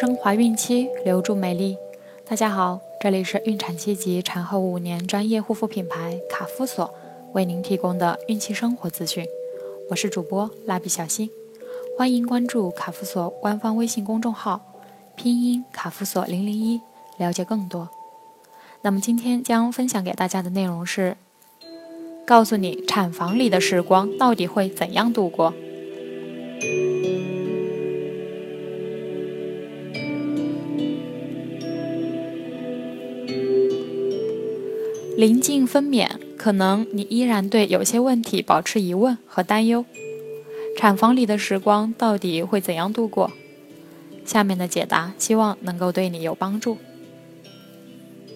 生怀孕期留住美丽。大家好，这里是孕产期及产后五年专业护肤品牌卡夫索为您提供的孕期生活资讯。我是主播蜡笔小新，欢迎关注卡夫索官方微信公众号，拼音卡夫索零零一，了解更多。那么今天将分享给大家的内容是，告诉你产房里的时光到底会怎样度过。临近分娩，可能你依然对有些问题保持疑问和担忧。产房里的时光到底会怎样度过？下面的解答希望能够对你有帮助。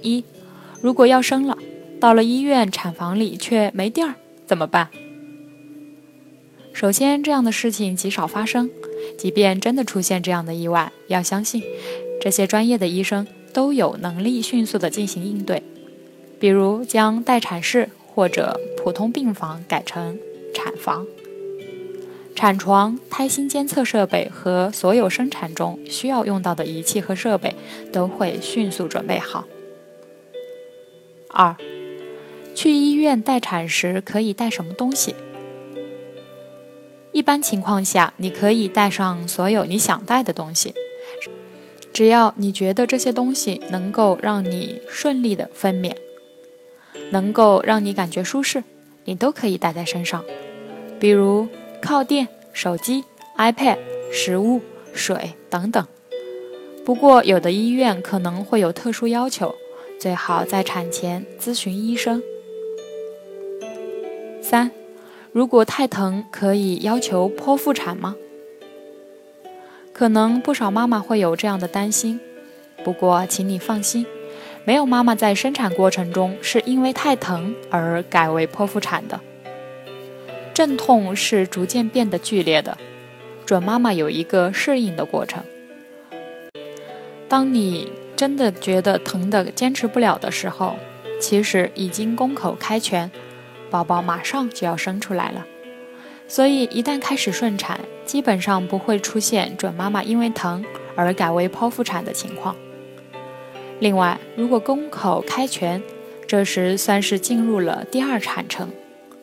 一，如果要生了，到了医院产房里却没地儿，怎么办？首先，这样的事情极少发生。即便真的出现这样的意外，要相信这些专业的医生都有能力迅速的进行应对。比如将待产室或者普通病房改成产房，产床、胎心监测设备和所有生产中需要用到的仪器和设备都会迅速准备好。二，去医院待产时可以带什么东西？一般情况下，你可以带上所有你想带的东西，只要你觉得这些东西能够让你顺利的分娩。能够让你感觉舒适，你都可以带在身上，比如靠垫、手机、iPad、食物、水等等。不过，有的医院可能会有特殊要求，最好在产前咨询医生。三，如果太疼，可以要求剖腹产吗？可能不少妈妈会有这样的担心，不过请你放心。没有妈妈在生产过程中是因为太疼而改为剖腹产的。阵痛是逐渐变得剧烈的，准妈妈有一个适应的过程。当你真的觉得疼的坚持不了的时候，其实已经宫口开全，宝宝马上就要生出来了。所以一旦开始顺产，基本上不会出现准妈妈因为疼而改为剖腹产的情况。另外，如果宫口开全，这时算是进入了第二产程，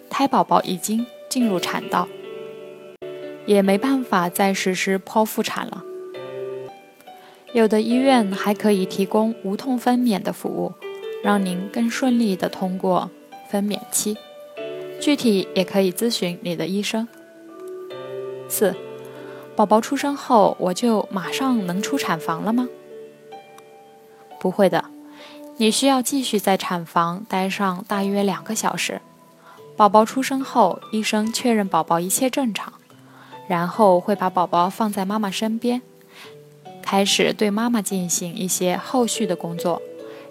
胎宝宝已经进入产道，也没办法再实施剖腹产了。有的医院还可以提供无痛分娩的服务，让您更顺利的通过分娩期。具体也可以咨询你的医生。四，宝宝出生后，我就马上能出产房了吗？不会的，你需要继续在产房待上大约两个小时。宝宝出生后，医生确认宝宝一切正常，然后会把宝宝放在妈妈身边，开始对妈妈进行一些后续的工作，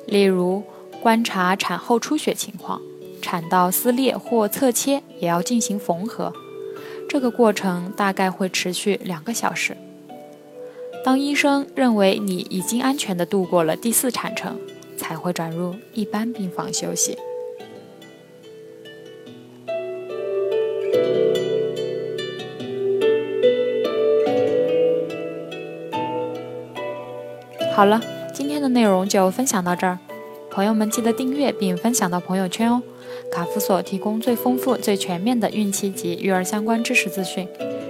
例如观察产后出血情况，产道撕裂或侧切也要进行缝合。这个过程大概会持续两个小时。当医生认为你已经安全地度过了第四产程，才会转入一般病房休息。好了，今天的内容就分享到这儿，朋友们记得订阅并分享到朋友圈哦。卡夫所提供最丰富、最全面的孕期及育儿相关知识资讯。